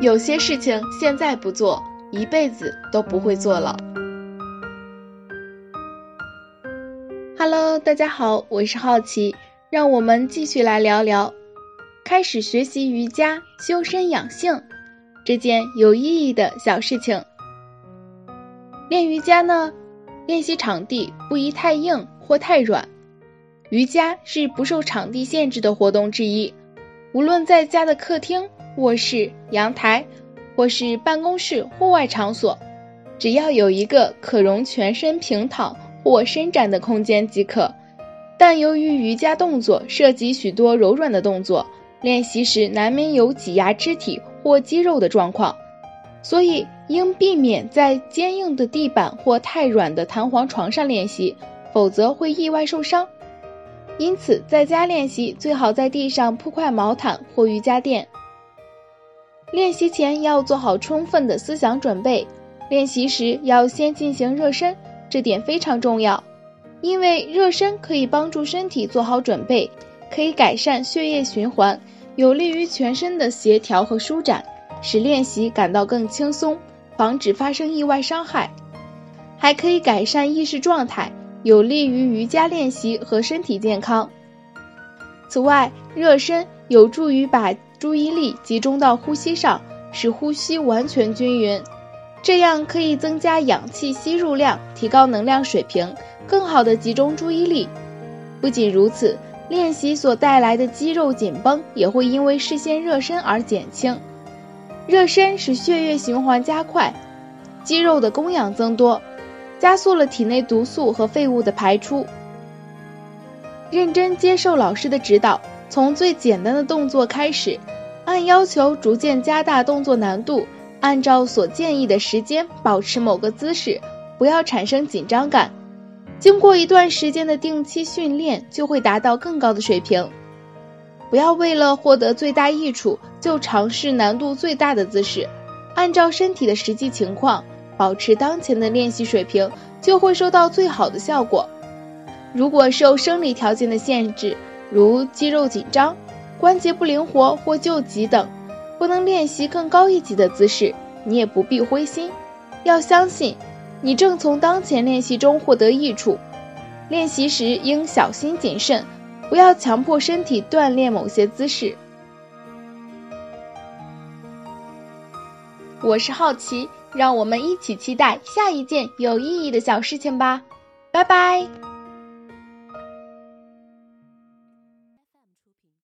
有些事情现在不做，一辈子都不会做了。Hello，大家好，我是好奇，让我们继续来聊聊开始学习瑜伽、修身养性这件有意义的小事情。练瑜伽呢，练习场地不宜太硬或太软。瑜伽是不受场地限制的活动之一，无论在家的客厅。卧室、阳台，或是办公室户外场所，只要有一个可容全身平躺或伸展的空间即可。但由于瑜伽动作涉及许多柔软的动作，练习时难免有挤压肢体或肌肉的状况，所以应避免在坚硬的地板或太软的弹簧床上练习，否则会意外受伤。因此，在家练习最好在地上铺块毛毯或瑜伽垫。练习前要做好充分的思想准备，练习时要先进行热身，这点非常重要，因为热身可以帮助身体做好准备，可以改善血液循环，有利于全身的协调和舒展，使练习感到更轻松，防止发生意外伤害，还可以改善意识状态，有利于瑜伽练习和身体健康。此外，热身有助于把注意力集中到呼吸上，使呼吸完全均匀，这样可以增加氧气吸入量，提高能量水平，更好的集中注意力。不仅如此，练习所带来的肌肉紧绷也会因为事先热身而减轻。热身使血液循环加快，肌肉的供氧增多，加速了体内毒素和废物的排出。认真接受老师的指导。从最简单的动作开始，按要求逐渐加大动作难度，按照所建议的时间保持某个姿势，不要产生紧张感。经过一段时间的定期训练，就会达到更高的水平。不要为了获得最大益处就尝试难度最大的姿势，按照身体的实际情况，保持当前的练习水平，就会收到最好的效果。如果受生理条件的限制，如肌肉紧张、关节不灵活或旧疾等，不能练习更高一级的姿势，你也不必灰心。要相信，你正从当前练习中获得益处。练习时应小心谨慎，不要强迫身体锻炼某些姿势。我是好奇，让我们一起期待下一件有意义的小事情吧。拜拜。